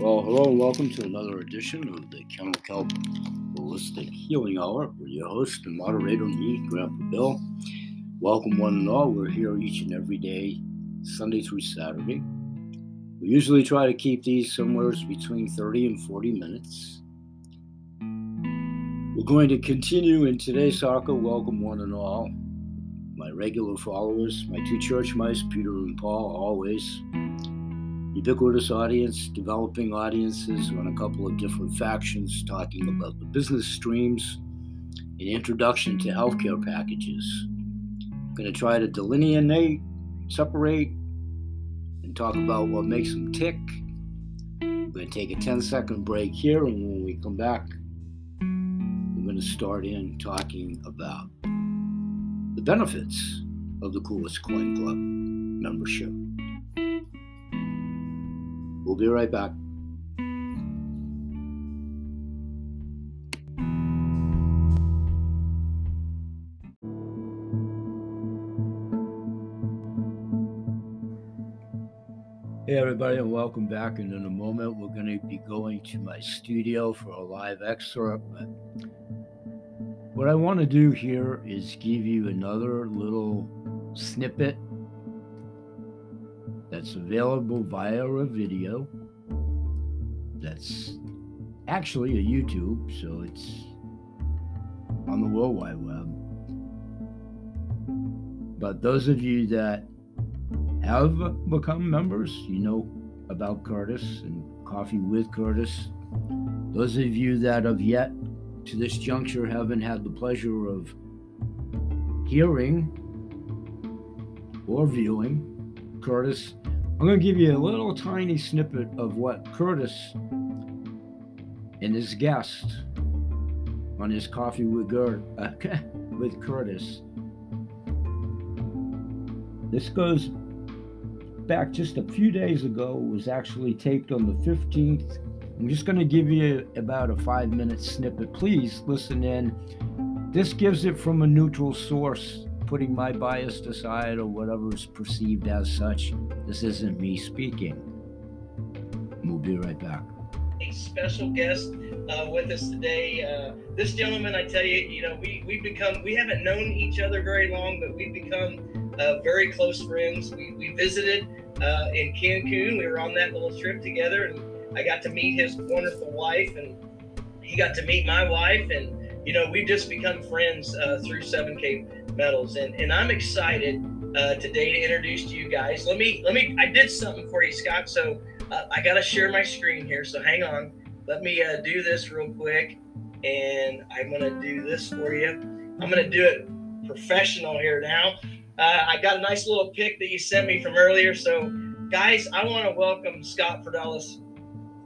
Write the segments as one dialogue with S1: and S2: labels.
S1: Well, hello and welcome to another edition of the Kennel Kelp Holistic Healing Hour with your host and moderator, me, Grandpa Bill. Welcome, one and all. We're here each and every day, Sunday through Saturday. We usually try to keep these somewhere between 30 and 40 minutes. We're going to continue in today's article. Welcome, one and all. My regular followers, my two church mice, Peter and Paul, always ubiquitous audience, developing audiences on a couple of different factions, talking about the business streams, an introduction to healthcare packages. I'm going to try to delineate, separate, and talk about what makes them tick. We're going to take a 10 second break here, and when we come back, we're going to start in talking about the benefits of the Coolest Coin Club membership. We'll be right back. Hey, everybody, and welcome back. And in a moment, we're going to be going to my studio for a live excerpt. But what I want to do here is give you another little snippet that's available via a video that's actually a YouTube, so it's on the World Wide Web. But those of you that have become members, you know about Curtis and Coffee with Curtis. Those of you that have yet to this juncture haven't had the pleasure of hearing or viewing Curtis I'm going to give you a little tiny snippet of what Curtis and his guest on his coffee with, Ger- uh, with Curtis. This goes back just a few days ago. It was actually taped on the 15th. I'm just going to give you about a five minute snippet. Please listen in. This gives it from a neutral source putting my bias aside or whatever is perceived as such. This isn't me speaking. We'll be right back.
S2: A special guest uh, with us today. Uh, this gentleman, I tell you, you know, we we become we haven't known each other very long, but we've become uh, very close friends. We, we visited uh, in Cancun. We were on that little trip together, and I got to meet his wonderful wife, and he got to meet my wife, and you know, we've just become friends uh, through 7K metals. And, and I'm excited uh, today to introduce to you guys. Let me, let me, I did something for you, Scott. So uh, I got to share my screen here. So hang on. Let me uh, do this real quick. And I'm to do this for you. I'm going to do it professional here now. Uh, I got a nice little pic that you sent me from earlier. So, guys, I want to welcome Scott Fidelis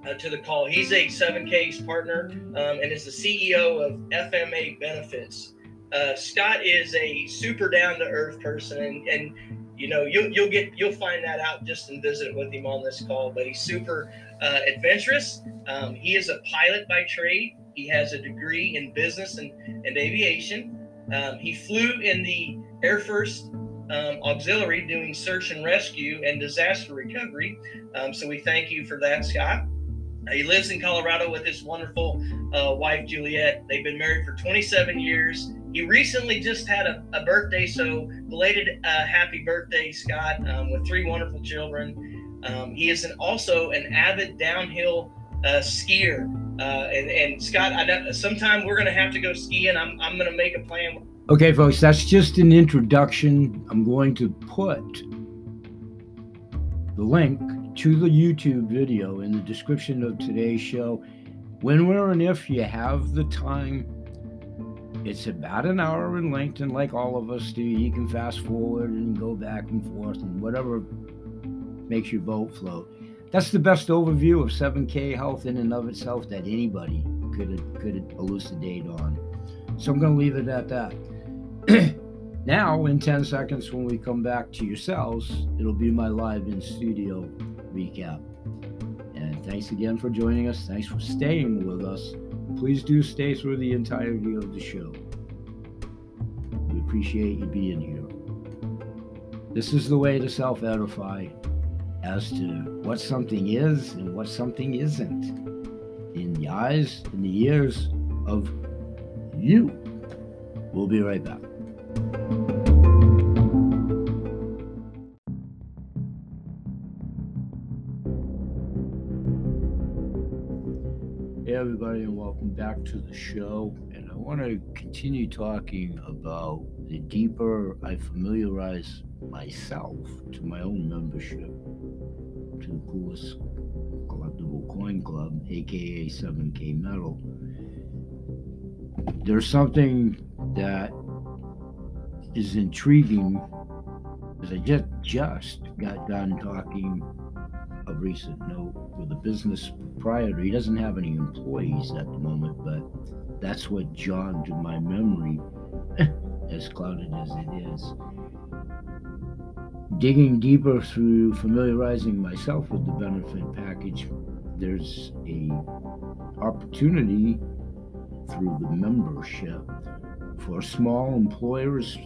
S2: uh, to the call. He's a 7K's partner um, and is the CEO of FMA Benefits. Uh, Scott is a super down to earth person, and, and you know you'll you'll get you'll find that out just in visiting with him on this call. But he's super uh, adventurous. Um, he is a pilot by trade. He has a degree in business and, and aviation. Um, he flew in the Air Force um, Auxiliary doing search and rescue and disaster recovery. Um, so we thank you for that, Scott. He lives in Colorado with his wonderful uh, wife, Juliet. They've been married for 27 years. He recently just had a, a birthday, so belated uh, happy birthday, Scott, um, with three wonderful children. Um, he is an, also an avid downhill uh, skier. Uh, and, and, Scott, I sometime we're going to have to go skiing. I'm, I'm going to make a plan.
S1: Okay, folks, that's just an introduction. I'm going to put the link to the YouTube video in the description of today's show. When, where, and if you have the time, it's about an hour in length, and like all of us do, you can fast forward and go back and forth and whatever makes your boat float. That's the best overview of 7K health in and of itself that anybody could could elucidate on. So I'm going to leave it at that. now, in 10 seconds, when we come back to yourselves, it'll be my live in studio recap. And thanks again for joining us. Thanks for staying with us. Please do stay through the entirety of the show. We appreciate you being here. This is the way to self edify as to what something is and what something isn't in the eyes and the ears of you. We'll be right back. Everybody, and welcome back to the show. And I want to continue talking about the deeper I familiarize myself to my own membership to the coolest collectible coin club, aka 7K Metal. There's something that is intriguing because I just just got done talking of recent note with a business proprietor. He doesn't have any employees at the moment, but that's what jogged my memory, as clouded as it is. Digging deeper through familiarizing myself with the benefit package, there's a opportunity through the membership for small employers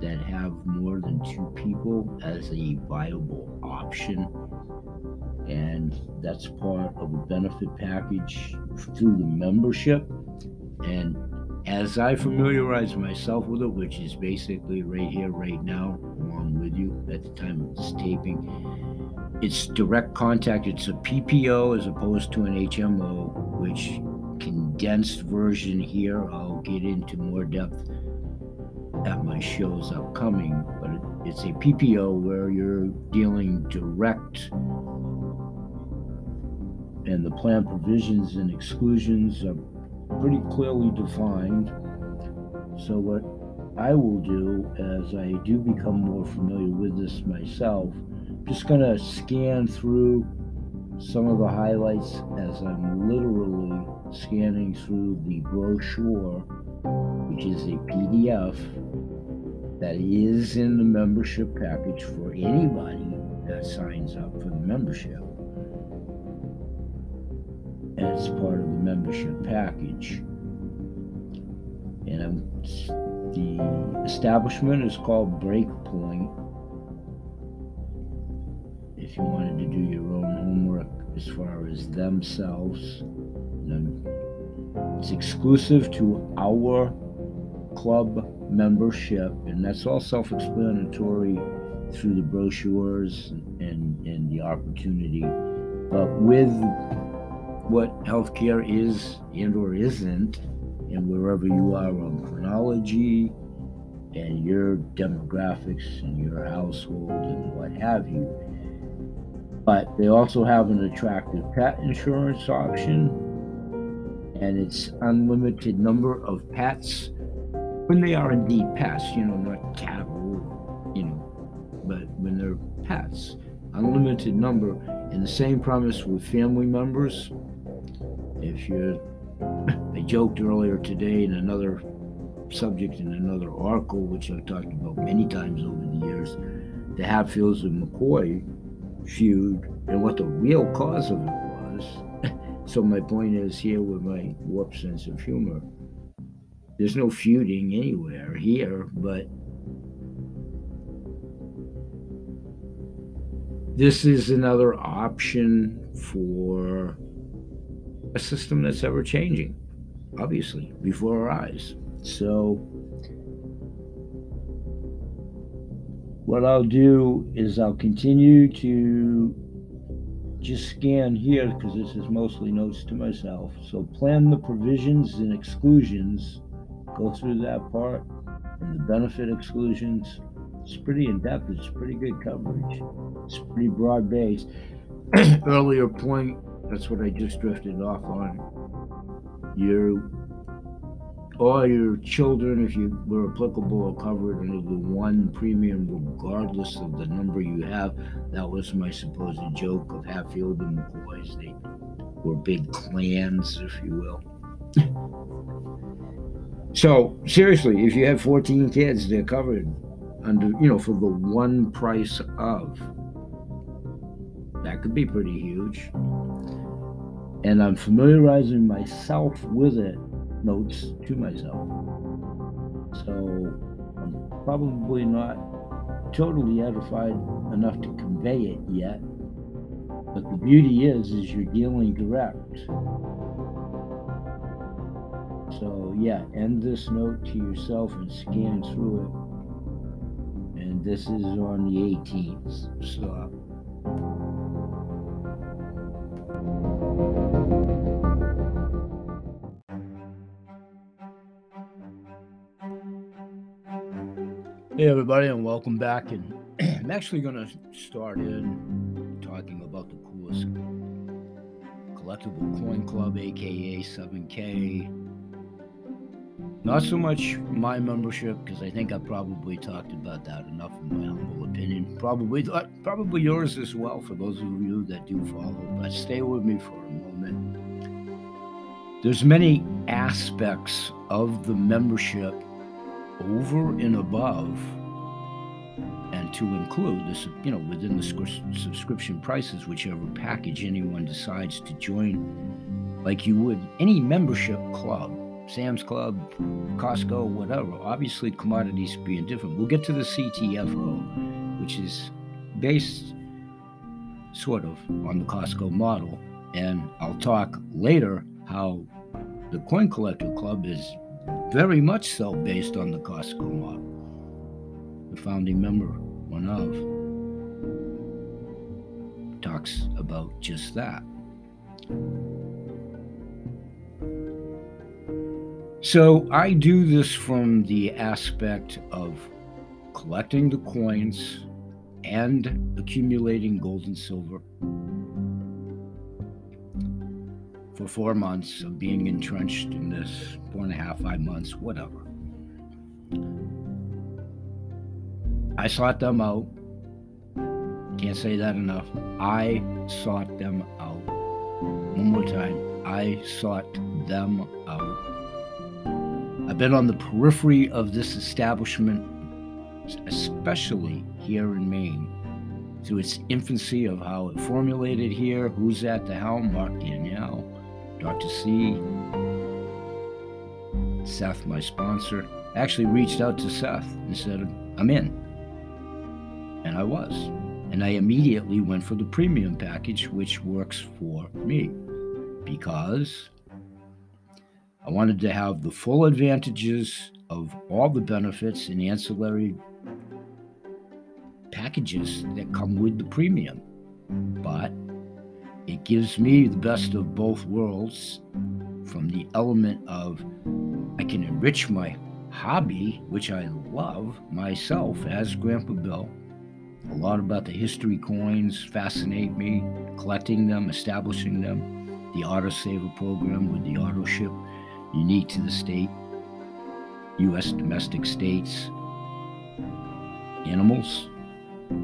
S1: that have more than two people as a viable option. And that's part of a benefit package through the membership. And as I familiarize myself with it, which is basically right here, right now, along with you at the time of this taping, it's direct contact. It's a PPO as opposed to an HMO, which condensed version here. I'll get into more depth at my shows upcoming, but it's a PPO where you're dealing direct and the plan provisions and exclusions are pretty clearly defined. So, what I will do as I do become more familiar with this myself, I'm just going to scan through some of the highlights as I'm literally scanning through the brochure, which is a PDF that is in the membership package for anybody that signs up for the membership. And it's part of the membership package. And I'm, the establishment is called Breakpoint. If you wanted to do your own homework as far as themselves, it's exclusive to our club membership, and that's all self explanatory through the brochures and, and the opportunity. But with what healthcare is and or isn't, and wherever you are on chronology and your demographics and your household and what have you. But they also have an attractive pet insurance option, and it's unlimited number of pets when they are indeed pets, you know, not cattle, you know, but when they're pets, unlimited number, and the same premise with family members. If you're, I joked earlier today in another subject in another article, which I've talked about many times over the years, the Hatfields and McCoy feud and what the real cause of it was. so my point is here with my warped sense of humor there's no feuding anywhere here, but this is another option for a system that's ever changing, obviously, before our eyes. So, what I'll do is I'll continue to just scan here because this is mostly notes to myself. So, plan the provisions and exclusions go through that part and the benefit exclusions. It's pretty in depth. It's pretty good coverage. It's pretty broad based. Earlier point, that's what I just drifted off on. Your all your children, if you were applicable, are covered under the one premium, regardless of the number you have. That was my supposed joke of Hatfield and McCoys. They were big clans, if you will. So seriously, if you have 14 kids, they're covered under, you know, for the one price of. That could be pretty huge. And I'm familiarizing myself with it, notes to myself. So I'm probably not totally edified enough to convey it yet, But the beauty is, is you're dealing direct. So yeah, end this note to yourself and scan through it. And this is on the 18th. Stop. Hey everybody, and welcome back. And I'm actually going to start in talking about the coolest collectible coin club, aka 7K. Not so much my membership, because I think I probably talked about that enough in my humble opinion. Probably, uh, probably yours as well for those of you that do follow. But stay with me for a moment. There's many aspects of the membership over and above and to include this you know within the subscription prices whichever package anyone decides to join like you would any membership club sam's club costco whatever. Obviously commodities being different. We'll get to the ctfo which is based sort of on the costco model and i'll talk later how the coin collector club is very much so based on the Costco model. The founding member, one of, talks about just that. So I do this from the aspect of collecting the coins and accumulating gold and silver for four months of being entrenched in this four and a half, five months, whatever. I sought them out. Can't say that enough. I sought them out. One more time. I sought them out. I've been on the periphery of this establishment, especially here in Maine, through its infancy of how it formulated here, who's at the helm, Mark Danielle, Dr. C, Seth, my sponsor, actually reached out to Seth and said, I'm in. And I was. And I immediately went for the premium package, which works for me because I wanted to have the full advantages of all the benefits and ancillary packages that come with the premium. But it gives me the best of both worlds from the element of I can enrich my hobby, which I love myself as Grandpa Bill. A lot about the history coins fascinate me, collecting them, establishing them. The Auto Saver program with the auto ship, unique to the state, U.S. domestic states. Animals,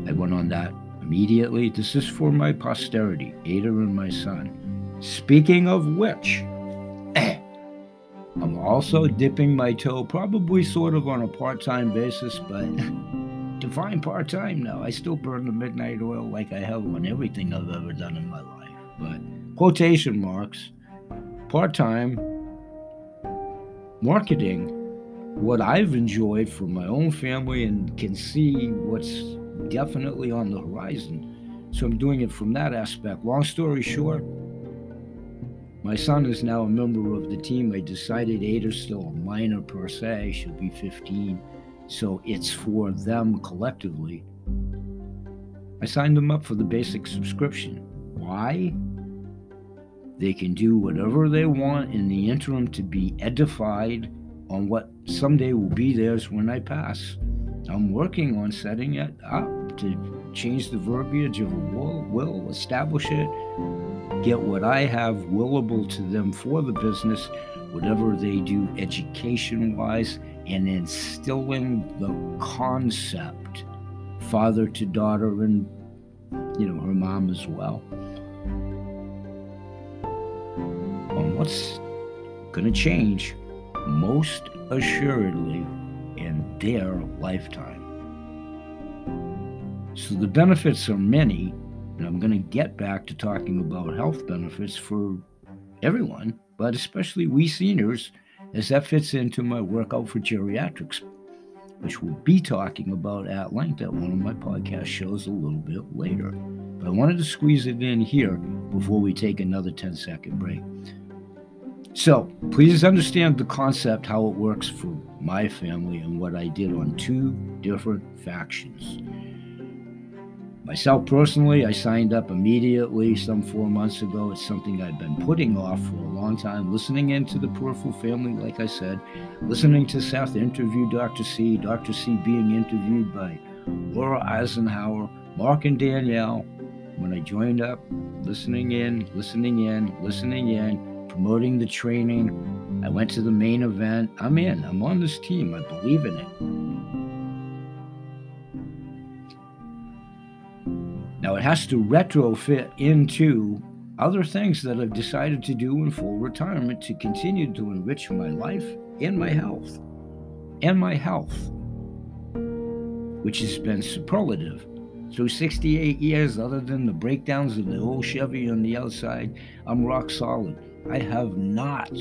S1: I went on that immediately. This is for my posterity, Ada and my son. Speaking of which, I'm also dipping my toe, probably sort of on a part time basis, but define part time now. I still burn the midnight oil like I have on everything I've ever done in my life. But quotation marks, part time marketing, what I've enjoyed for my own family and can see what's definitely on the horizon. So I'm doing it from that aspect. Long story short, my son is now a member of the team. I decided Ada's still a minor per se. She'll be 15. So it's for them collectively. I signed them up for the basic subscription. Why? They can do whatever they want in the interim to be edified on what someday will be theirs when I pass. I'm working on setting it up to change the verbiage of a will, will establish it, get what I have willable to them for the business, whatever they do education wise, and instilling the concept, father to daughter, and you know, her mom as well. On what's going to change, most assuredly, their lifetime. So the benefits are many, and I'm going to get back to talking about health benefits for everyone, but especially we seniors, as that fits into my workout for geriatrics, which we'll be talking about at length at one of my podcast shows a little bit later. But I wanted to squeeze it in here before we take another 10 second break. So please understand the concept, how it works for my family, and what I did on two different factions. Myself personally, I signed up immediately some four months ago. It's something I've been putting off for a long time, listening into the Peripheral family, like I said, listening to Seth interview Dr. C, Dr. C being interviewed by Laura Eisenhower, Mark and Danielle. When I joined up, listening in, listening in, listening in, promoting the training. I went to the main event. I'm in. I'm on this team. I believe in it. Now it has to retrofit into other things that I've decided to do in full retirement to continue to enrich my life and my health. And my health, which has been superlative. Through 68 years, other than the breakdowns of the old Chevy on the outside, I'm rock solid. I have not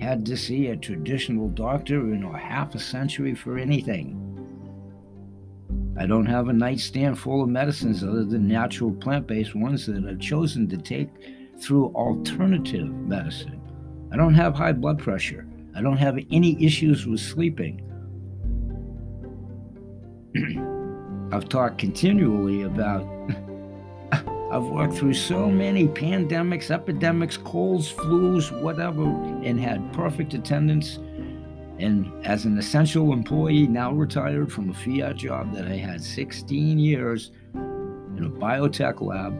S1: had to see a traditional doctor in a half a century for anything. I don't have a nightstand full of medicines other than natural plant based ones that I've chosen to take through alternative medicine. I don't have high blood pressure. I don't have any issues with sleeping. I've talked continually about, I've worked through so many pandemics, epidemics, colds, flus, whatever, and had perfect attendance. And as an essential employee, now retired from a fiat job that I had 16 years in a biotech lab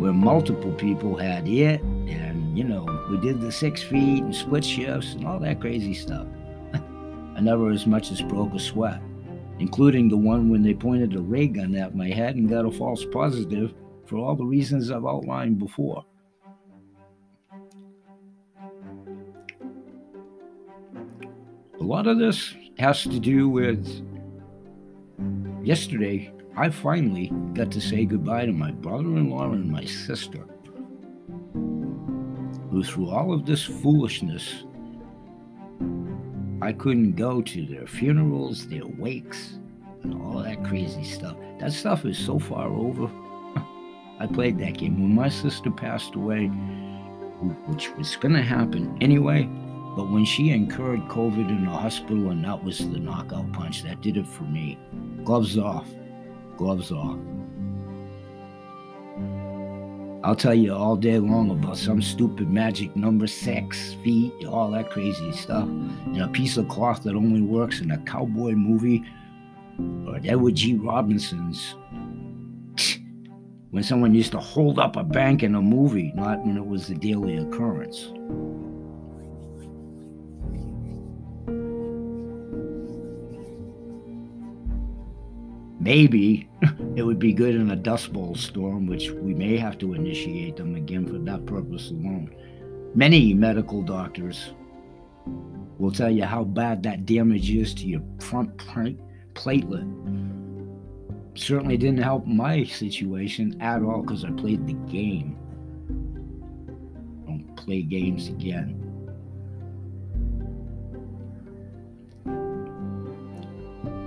S1: where multiple people had it, and you know, we did the six feet and split shifts and all that crazy stuff. I never as much as broke a sweat, including the one when they pointed a ray gun at my head and got a false positive for all the reasons I've outlined before. A lot of this has to do with yesterday. I finally got to say goodbye to my brother in law and my sister, who, through all of this foolishness, I couldn't go to their funerals, their wakes, and all that crazy stuff. That stuff is so far over. I played that game. When my sister passed away, which was going to happen anyway, but when she incurred COVID in the hospital, and that was the knockout punch, that did it for me. Gloves off. Gloves off. I'll tell you all day long about some stupid magic number six feet, all that crazy stuff, and a piece of cloth that only works in a cowboy movie or Edward G. Robinson's. When someone used to hold up a bank in a movie, not when it was a daily occurrence. Maybe it would be good in a dust bowl storm, which we may have to initiate them again for that purpose alone. Many medical doctors will tell you how bad that damage is to your front platelet. Certainly didn't help my situation at all because I played the game. Don't play games again.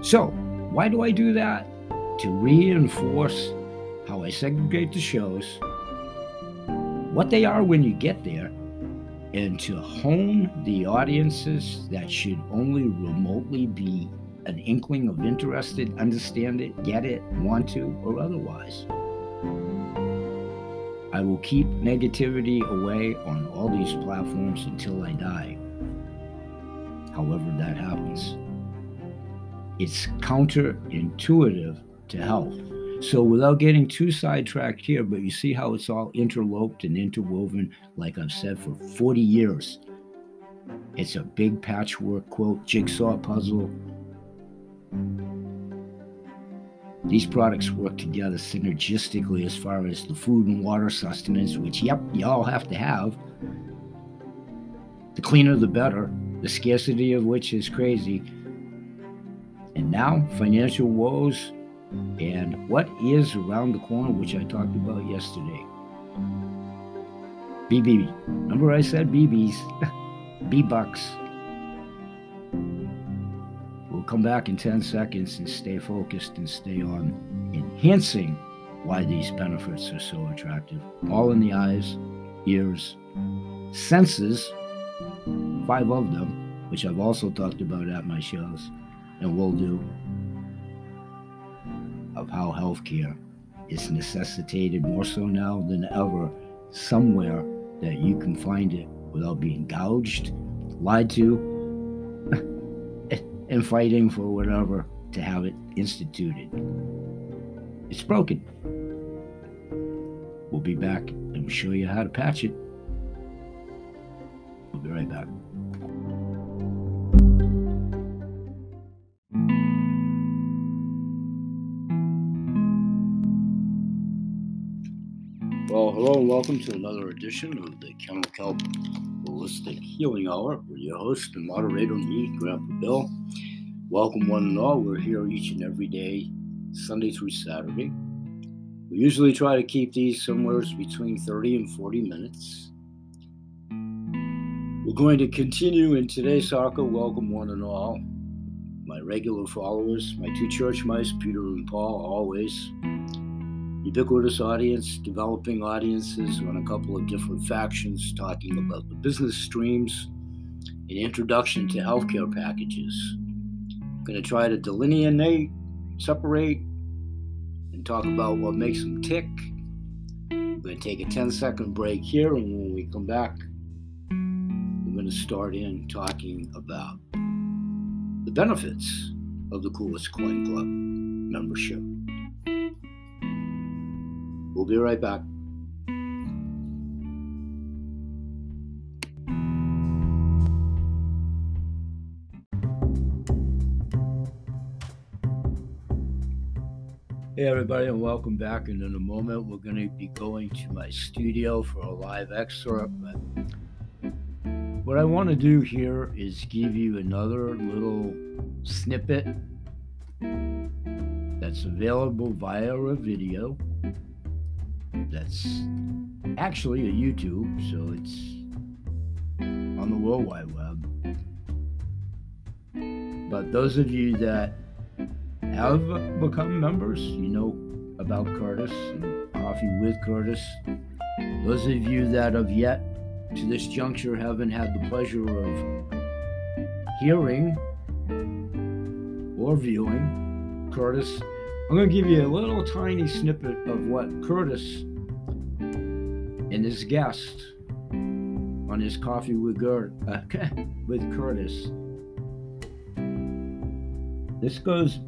S1: So, why do I do that? to reinforce how I segregate the shows, what they are when you get there, and to hone the audiences that should only remotely be an inkling of interested, understand it, get it, want to, or otherwise. I will keep negativity away on all these platforms until I die. However, that happens. It's counterintuitive to health. So, without getting too sidetracked here, but you see how it's all interloped and interwoven, like I've said for 40 years. It's a big patchwork quote, jigsaw puzzle. These products work together synergistically as far as the food and water sustenance, which, yep, you all have to have. The cleaner, the better, the scarcity of which is crazy. Now, financial woes and what is around the corner, which I talked about yesterday. BB. Remember I said BBs? B bucks. We'll come back in 10 seconds and stay focused and stay on enhancing why these benefits are so attractive. All in the eyes, ears, senses, five of them, which I've also talked about at my shows and will do, of how healthcare is necessitated more so now than ever somewhere that you can find it without being gouged, lied to, and fighting for whatever to have it instituted. It's broken. We'll be back and show you how to patch it. We'll be right back. Welcome to another edition of the Kennel Kelp Holistic Healing Hour with your host and moderator, me, Grandpa Bill. Welcome, one and all. We're here each and every day, Sunday through Saturday. We usually try to keep these somewhere between 30 and 40 minutes. We're going to continue in today's soccer. Welcome, one and all. My regular followers, my two church mice, Peter and Paul, always ubiquitous audience, developing audiences on a couple of different factions, talking about the business streams, an introduction to healthcare packages. I'm going to try to delineate, separate, and talk about what makes them tick. We're going to take a 10 second break here, and when we come back, we're going to start in talking about the benefits of the Coolest Coin Club membership. We'll be right back. Hey, everybody, and welcome back. And in a moment, we're going to be going to my studio for a live excerpt. What I want to do here is give you another little snippet that's available via a video that's actually a YouTube, so it's on the World Wide Web. But those of you that have become members, you know about Curtis and Coffee with Curtis. Those of you that have yet to this juncture haven't had the pleasure of hearing or viewing Curtis, I'm going to give you a little tiny snippet of what Curtis and his guest on his coffee with, Ger- uh, with Curtis. This goes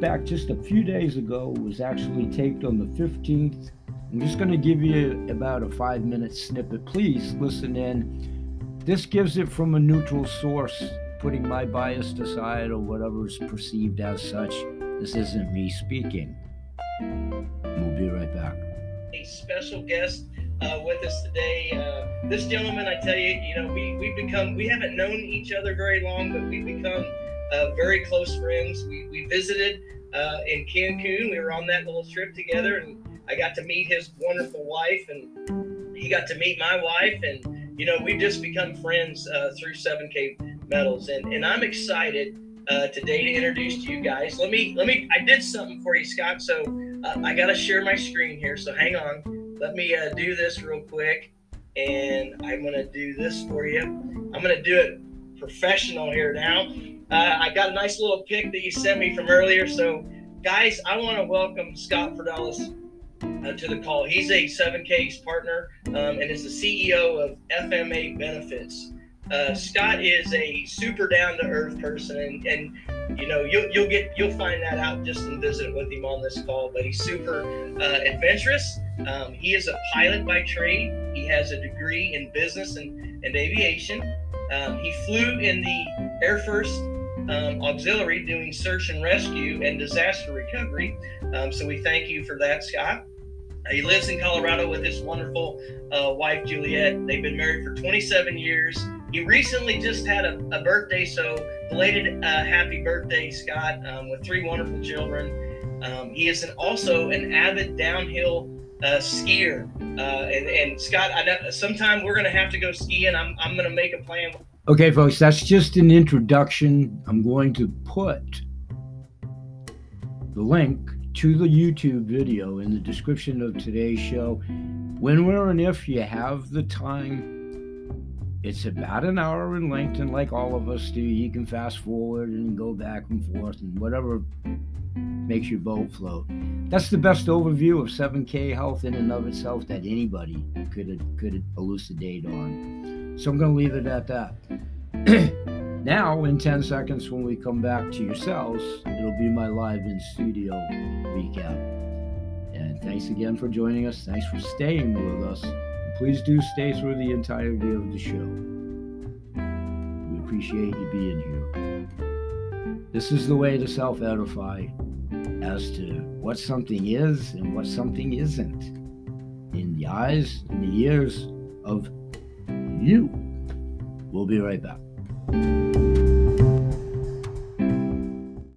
S1: back just a few days ago. It was actually taped on the 15th. I'm just going to give you about a five minute snippet. Please listen in. This gives it from a neutral source, putting my bias aside or whatever is perceived as such. This isn't me speaking. We'll be right back
S2: a special guest uh, with us today. Uh, this gentleman, I tell you, you know, we we've become we haven't known each other very long, but we've become uh, very close friends. We we visited uh, in Cancun. We were on that little trip together, and I got to meet his wonderful wife, and he got to meet my wife, and you know, we've just become friends uh, through 7K Metals, and and I'm excited. Uh, today to introduce to you guys. Let me let me. I did something for you, Scott. So uh, I gotta share my screen here. So hang on. Let me uh, do this real quick, and I'm gonna do this for you. I'm gonna do it professional here now. Uh, I got a nice little pic that you sent me from earlier. So guys, I want to welcome Scott Fidelis uh, to the call. He's a 7K's partner um, and is the CEO of FMA Benefits. Uh, Scott is a super down to earth person, and, and you know you'll you'll get you'll find that out just in visiting with him on this call. But he's super uh, adventurous. Um, he is a pilot by trade. He has a degree in business and, and aviation. Um, he flew in the Air Force um, Auxiliary doing search and rescue and disaster recovery. Um, so we thank you for that, Scott. He lives in Colorado with his wonderful uh, wife, Juliet. They've been married for 27 years. He recently just had a, a birthday, so belated uh, happy birthday, Scott, um, with three wonderful children. Um, he is an, also an avid downhill uh, skier. Uh, and, and Scott, I know sometime we're going to have to go skiing. I'm, I'm going to make a plan
S1: Okay, folks, that's just an introduction. I'm going to put the link to the YouTube video in the description of today's show. When, where, and if you have the time, it's about an hour in length, and like all of us do, you can fast forward and go back and forth and whatever makes your boat float. That's the best overview of 7K health in and of itself that anybody could could elucidate on. So I'm going to leave it at that. now, in 10 seconds, when we come back to yourselves, it'll be my live in studio recap. And thanks again for joining us. Thanks for staying with us. Please do stay through the entirety of the show. We appreciate you being here. This is the way to self edify as to what something is and what something isn't in the eyes and the ears of you. We'll be right back.